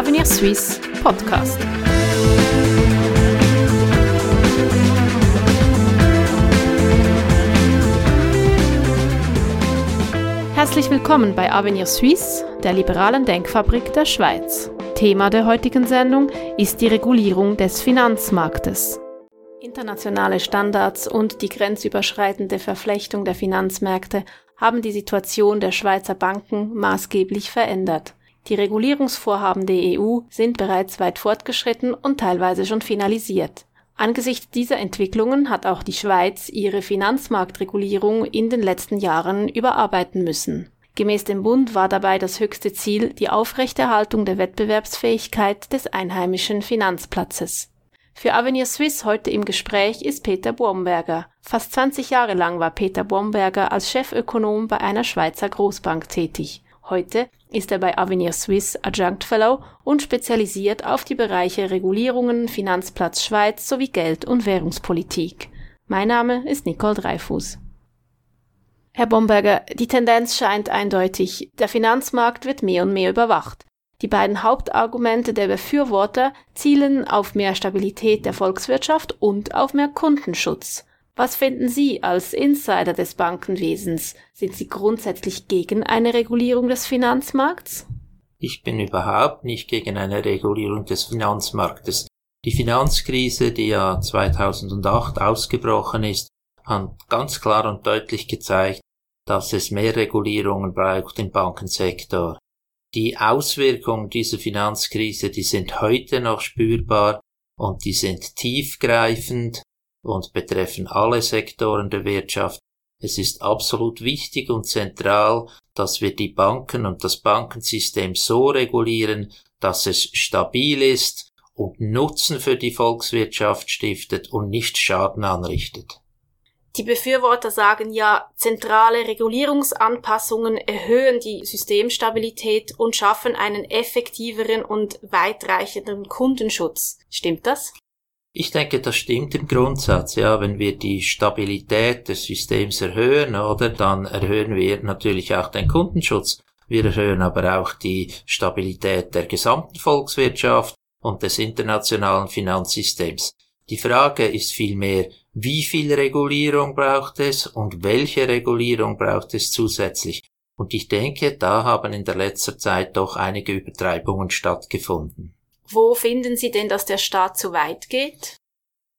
Avenir Suisse Podcast. Herzlich willkommen bei Avenir Suisse, der liberalen Denkfabrik der Schweiz. Thema der heutigen Sendung ist die Regulierung des Finanzmarktes. Internationale Standards und die grenzüberschreitende Verflechtung der Finanzmärkte haben die Situation der Schweizer Banken maßgeblich verändert. Die Regulierungsvorhaben der EU sind bereits weit fortgeschritten und teilweise schon finalisiert. Angesichts dieser Entwicklungen hat auch die Schweiz ihre Finanzmarktregulierung in den letzten Jahren überarbeiten müssen. Gemäß dem Bund war dabei das höchste Ziel die Aufrechterhaltung der Wettbewerbsfähigkeit des einheimischen Finanzplatzes. Für Avenir Suisse heute im Gespräch ist Peter Bomberger. Fast 20 Jahre lang war Peter Bomberger als Chefökonom bei einer Schweizer Großbank tätig. Heute ist er bei Avenir Suisse Adjunct Fellow und spezialisiert auf die Bereiche Regulierungen, Finanzplatz Schweiz sowie Geld- und Währungspolitik. Mein Name ist Nicole Dreifuß. Herr Bomberger, die Tendenz scheint eindeutig. Der Finanzmarkt wird mehr und mehr überwacht. Die beiden Hauptargumente der Befürworter zielen auf mehr Stabilität der Volkswirtschaft und auf mehr Kundenschutz. Was finden Sie als Insider des Bankenwesens? Sind Sie grundsätzlich gegen eine Regulierung des Finanzmarkts? Ich bin überhaupt nicht gegen eine Regulierung des Finanzmarktes. Die Finanzkrise, die ja 2008 ausgebrochen ist, hat ganz klar und deutlich gezeigt, dass es mehr Regulierungen braucht im Bankensektor. Die Auswirkungen dieser Finanzkrise, die sind heute noch spürbar und die sind tiefgreifend und betreffen alle Sektoren der Wirtschaft. Es ist absolut wichtig und zentral, dass wir die Banken und das Bankensystem so regulieren, dass es stabil ist und Nutzen für die Volkswirtschaft stiftet und nicht Schaden anrichtet. Die Befürworter sagen ja, zentrale Regulierungsanpassungen erhöhen die Systemstabilität und schaffen einen effektiveren und weitreichenden Kundenschutz. Stimmt das? Ich denke, das stimmt im Grundsatz. Ja, wenn wir die Stabilität des Systems erhöhen, oder, dann erhöhen wir natürlich auch den Kundenschutz. Wir erhöhen aber auch die Stabilität der gesamten Volkswirtschaft und des internationalen Finanzsystems. Die Frage ist vielmehr, wie viel Regulierung braucht es und welche Regulierung braucht es zusätzlich? Und ich denke, da haben in der letzter Zeit doch einige Übertreibungen stattgefunden. Wo finden Sie denn, dass der Staat zu weit geht?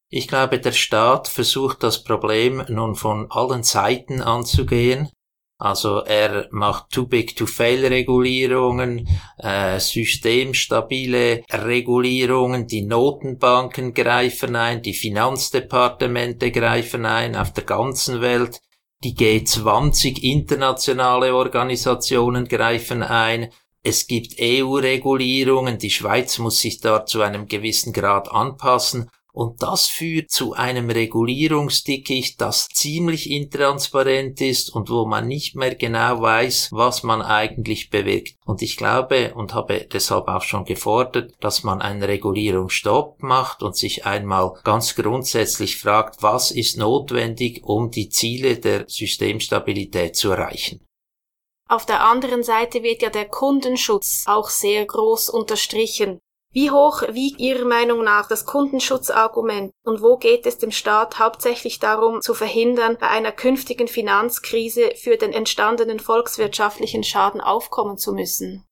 Ich glaube, der Staat versucht das Problem nun von allen Seiten anzugehen. Also er macht Too Big to Fail Regulierungen, äh, systemstabile Regulierungen, die Notenbanken greifen ein, die Finanzdepartemente greifen ein auf der ganzen Welt, die G20 internationale Organisationen greifen ein, es gibt EU-Regulierungen, die Schweiz muss sich da zu einem gewissen Grad anpassen und das führt zu einem Regulierungsdickicht, das ziemlich intransparent ist und wo man nicht mehr genau weiß, was man eigentlich bewirkt. Und ich glaube und habe deshalb auch schon gefordert, dass man einen Regulierungsstopp macht und sich einmal ganz grundsätzlich fragt, was ist notwendig, um die Ziele der Systemstabilität zu erreichen. Auf der anderen Seite wird ja der Kundenschutz auch sehr groß unterstrichen. Wie hoch wiegt Ihrer Meinung nach das Kundenschutzargument und wo geht es dem Staat hauptsächlich darum zu verhindern, bei einer künftigen Finanzkrise für den entstandenen volkswirtschaftlichen Schaden aufkommen zu müssen?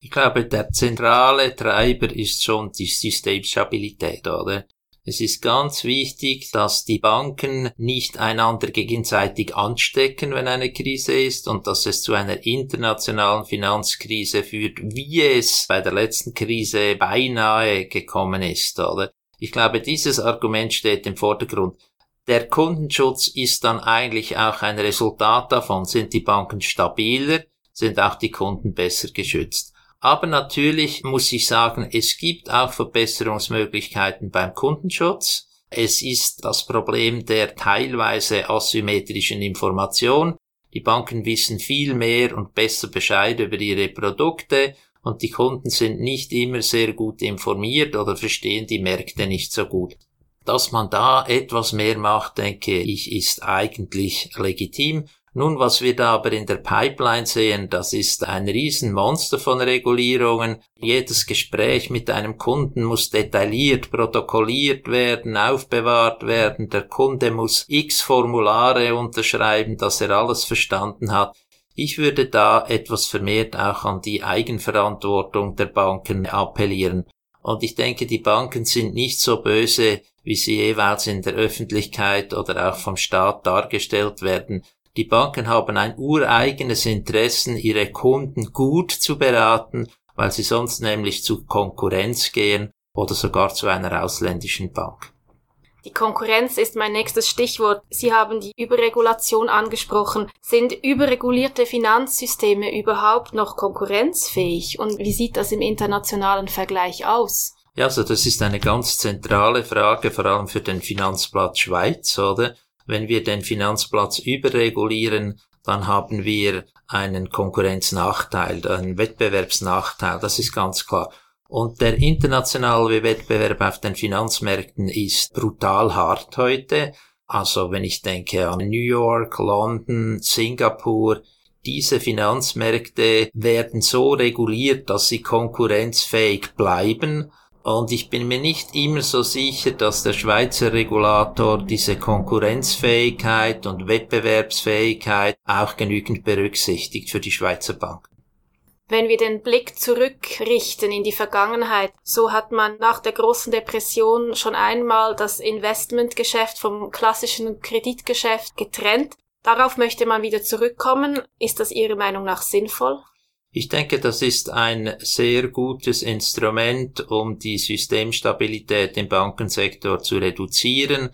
Ich glaube, der zentrale Treiber ist schon die Systemstabilität, oder? Es ist ganz wichtig, dass die Banken nicht einander gegenseitig anstecken, wenn eine Krise ist und dass es zu einer internationalen Finanzkrise führt, wie es bei der letzten Krise beinahe gekommen ist, oder? Ich glaube, dieses Argument steht im Vordergrund. Der Kundenschutz ist dann eigentlich auch ein Resultat davon. Sind die Banken stabiler, sind auch die Kunden besser geschützt. Aber natürlich muss ich sagen, es gibt auch Verbesserungsmöglichkeiten beim Kundenschutz. Es ist das Problem der teilweise asymmetrischen Information. Die Banken wissen viel mehr und besser Bescheid über ihre Produkte und die Kunden sind nicht immer sehr gut informiert oder verstehen die Märkte nicht so gut. Dass man da etwas mehr macht, denke ich, ist eigentlich legitim. Nun, was wir da aber in der Pipeline sehen, das ist ein Riesenmonster von Regulierungen. Jedes Gespräch mit einem Kunden muss detailliert protokolliert werden, aufbewahrt werden. Der Kunde muss x Formulare unterschreiben, dass er alles verstanden hat. Ich würde da etwas vermehrt auch an die Eigenverantwortung der Banken appellieren. Und ich denke, die Banken sind nicht so böse, wie sie jeweils in der Öffentlichkeit oder auch vom Staat dargestellt werden. Die Banken haben ein ureigenes Interesse, ihre Kunden gut zu beraten, weil sie sonst nämlich zu Konkurrenz gehen oder sogar zu einer ausländischen Bank. Die Konkurrenz ist mein nächstes Stichwort. Sie haben die Überregulation angesprochen. Sind überregulierte Finanzsysteme überhaupt noch konkurrenzfähig? Und wie sieht das im internationalen Vergleich aus? Ja, also das ist eine ganz zentrale Frage, vor allem für den Finanzplatz Schweiz, oder? Wenn wir den Finanzplatz überregulieren, dann haben wir einen Konkurrenznachteil, einen Wettbewerbsnachteil, das ist ganz klar. Und der internationale Wettbewerb auf den Finanzmärkten ist brutal hart heute. Also wenn ich denke an New York, London, Singapur, diese Finanzmärkte werden so reguliert, dass sie konkurrenzfähig bleiben und ich bin mir nicht immer so sicher, dass der Schweizer Regulator diese Konkurrenzfähigkeit und Wettbewerbsfähigkeit auch genügend berücksichtigt für die Schweizer Bank. Wenn wir den Blick zurückrichten in die Vergangenheit, so hat man nach der großen Depression schon einmal das Investmentgeschäft vom klassischen Kreditgeschäft getrennt. Darauf möchte man wieder zurückkommen. Ist das Ihrer Meinung nach sinnvoll? Ich denke, das ist ein sehr gutes Instrument, um die Systemstabilität im Bankensektor zu reduzieren.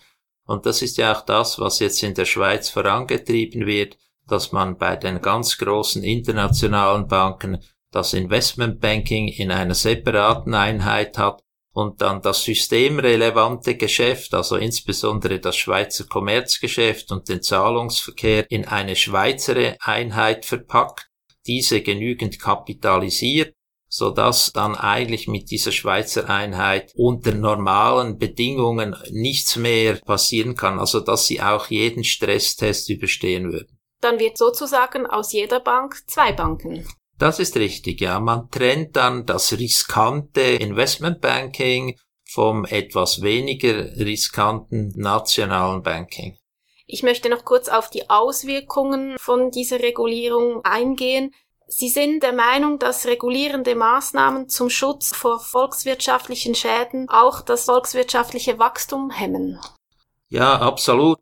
Und das ist ja auch das, was jetzt in der Schweiz vorangetrieben wird, dass man bei den ganz großen internationalen Banken das Investmentbanking in einer separaten Einheit hat und dann das systemrelevante Geschäft, also insbesondere das Schweizer Kommerzgeschäft und den Zahlungsverkehr in eine Schweizer Einheit verpackt diese genügend kapitalisiert, so dass dann eigentlich mit dieser Schweizer Einheit unter normalen Bedingungen nichts mehr passieren kann, also dass sie auch jeden Stresstest überstehen würden. Dann wird sozusagen aus jeder Bank zwei Banken. Das ist richtig, ja. Man trennt dann das riskante Investmentbanking vom etwas weniger riskanten nationalen Banking. Ich möchte noch kurz auf die Auswirkungen von dieser Regulierung eingehen. Sie sind der Meinung, dass regulierende Maßnahmen zum Schutz vor volkswirtschaftlichen Schäden auch das volkswirtschaftliche Wachstum hemmen. Ja, absolut.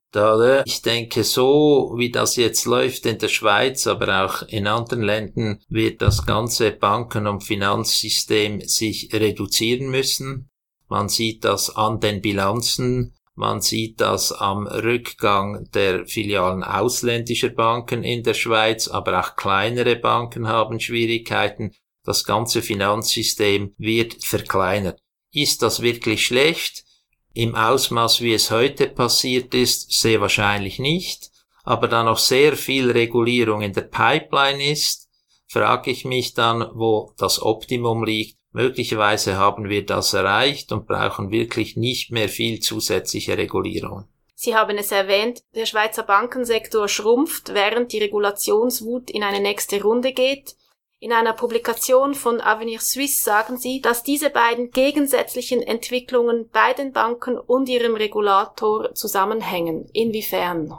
Ich denke, so wie das jetzt läuft in der Schweiz, aber auch in anderen Ländern, wird das ganze Banken- und Finanzsystem sich reduzieren müssen. Man sieht das an den Bilanzen man sieht das am Rückgang der Filialen ausländischer Banken in der Schweiz, aber auch kleinere Banken haben Schwierigkeiten. Das ganze Finanzsystem wird verkleinert. Ist das wirklich schlecht? Im Ausmaß, wie es heute passiert ist, sehr wahrscheinlich nicht. Aber da noch sehr viel Regulierung in der Pipeline ist, frage ich mich dann, wo das Optimum liegt Möglicherweise haben wir das erreicht und brauchen wirklich nicht mehr viel zusätzliche Regulierung. Sie haben es erwähnt, der Schweizer Bankensektor schrumpft, während die Regulationswut in eine nächste Runde geht. In einer Publikation von Avenir Suisse sagen Sie, dass diese beiden gegensätzlichen Entwicklungen bei den Banken und ihrem Regulator zusammenhängen. Inwiefern?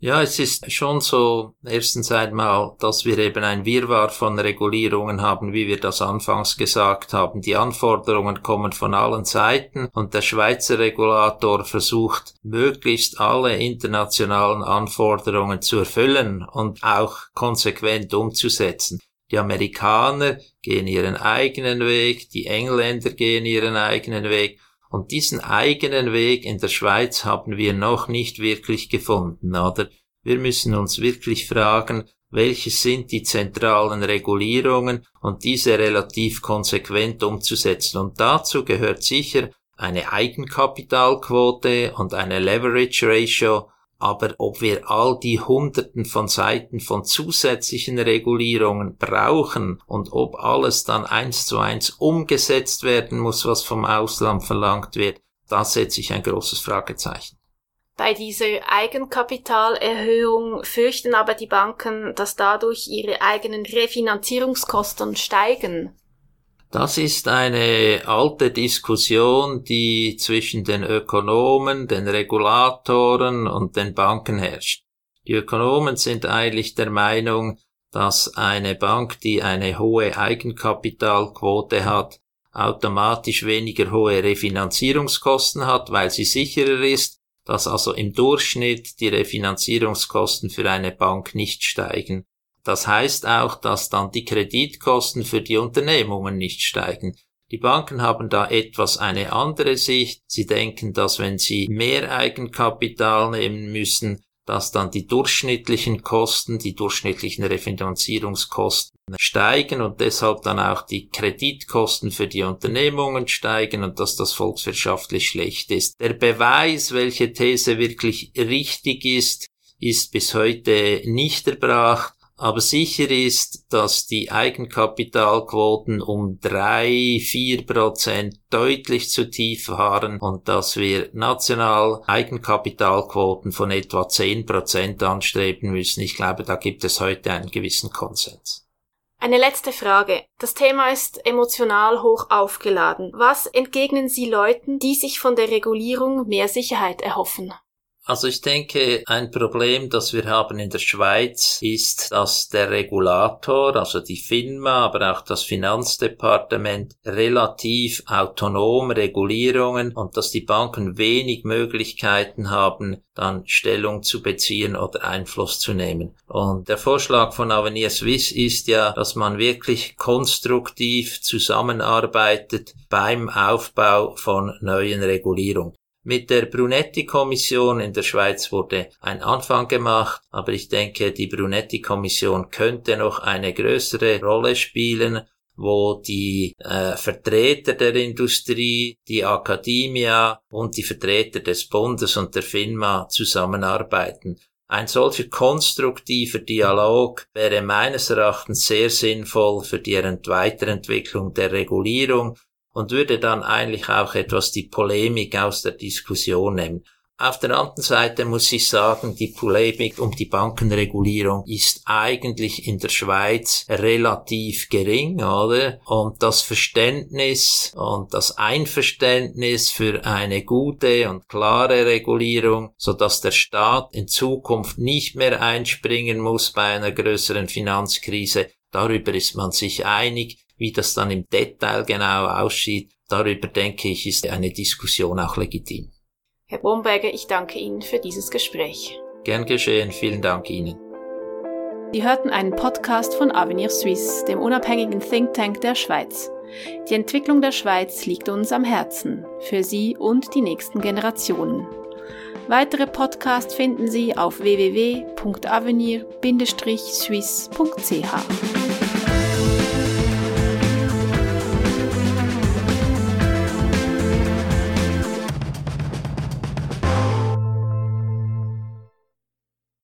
Ja, es ist schon so, erstens einmal, dass wir eben ein Wirrwarr von Regulierungen haben, wie wir das anfangs gesagt haben. Die Anforderungen kommen von allen Seiten und der Schweizer Regulator versucht, möglichst alle internationalen Anforderungen zu erfüllen und auch konsequent umzusetzen. Die Amerikaner gehen ihren eigenen Weg, die Engländer gehen ihren eigenen Weg und diesen eigenen Weg in der Schweiz haben wir noch nicht wirklich gefunden, oder? Wir müssen uns wirklich fragen, welche sind die zentralen Regulierungen und diese relativ konsequent umzusetzen. Und dazu gehört sicher eine Eigenkapitalquote und eine Leverage Ratio, aber ob wir all die Hunderten von Seiten von zusätzlichen Regulierungen brauchen und ob alles dann eins zu eins umgesetzt werden muss, was vom Ausland verlangt wird, da setze ich ein großes Fragezeichen. Bei dieser Eigenkapitalerhöhung fürchten aber die Banken, dass dadurch ihre eigenen Refinanzierungskosten steigen. Das ist eine alte Diskussion, die zwischen den Ökonomen, den Regulatoren und den Banken herrscht. Die Ökonomen sind eigentlich der Meinung, dass eine Bank, die eine hohe Eigenkapitalquote hat, automatisch weniger hohe Refinanzierungskosten hat, weil sie sicherer ist dass also im Durchschnitt die Refinanzierungskosten für eine Bank nicht steigen. Das heißt auch, dass dann die Kreditkosten für die Unternehmungen nicht steigen. Die Banken haben da etwas eine andere Sicht. Sie denken, dass wenn sie mehr Eigenkapital nehmen müssen, dass dann die durchschnittlichen Kosten, die durchschnittlichen Refinanzierungskosten steigen und deshalb dann auch die Kreditkosten für die Unternehmungen steigen und dass das volkswirtschaftlich schlecht ist. Der Beweis, welche These wirklich richtig ist, ist bis heute nicht erbracht. Aber sicher ist, dass die Eigenkapitalquoten um drei, vier Prozent deutlich zu tief waren und dass wir national Eigenkapitalquoten von etwa zehn Prozent anstreben müssen. Ich glaube, da gibt es heute einen gewissen Konsens. Eine letzte Frage. Das Thema ist emotional hoch aufgeladen. Was entgegnen Sie Leuten, die sich von der Regulierung mehr Sicherheit erhoffen? Also ich denke, ein Problem, das wir haben in der Schweiz, ist, dass der Regulator, also die FINMA, aber auch das Finanzdepartement relativ autonom Regulierungen und dass die Banken wenig Möglichkeiten haben, dann Stellung zu beziehen oder Einfluss zu nehmen. Und der Vorschlag von Avenir Suisse ist ja, dass man wirklich konstruktiv zusammenarbeitet beim Aufbau von neuen Regulierungen. Mit der Brunetti-Kommission in der Schweiz wurde ein Anfang gemacht, aber ich denke, die Brunetti-Kommission könnte noch eine größere Rolle spielen, wo die äh, Vertreter der Industrie, die Akademia und die Vertreter des Bundes und der FINMA zusammenarbeiten. Ein solcher konstruktiver Dialog wäre meines Erachtens sehr sinnvoll für die Weiterentwicklung der Regulierung und würde dann eigentlich auch etwas die Polemik aus der Diskussion nehmen. Auf der anderen Seite muss ich sagen, die Polemik um die Bankenregulierung ist eigentlich in der Schweiz relativ gering, oder? Und das Verständnis und das Einverständnis für eine gute und klare Regulierung, so dass der Staat in Zukunft nicht mehr einspringen muss bei einer größeren Finanzkrise, darüber ist man sich einig. Wie das dann im Detail genau aussieht, darüber denke ich, ist eine Diskussion auch legitim. Herr Bromberger, ich danke Ihnen für dieses Gespräch. Gern geschehen, vielen Dank Ihnen. Sie hörten einen Podcast von Avenir Suisse, dem unabhängigen Think Tank der Schweiz. Die Entwicklung der Schweiz liegt uns am Herzen, für Sie und die nächsten Generationen. Weitere Podcasts finden Sie auf www.avenir-suisse.ch.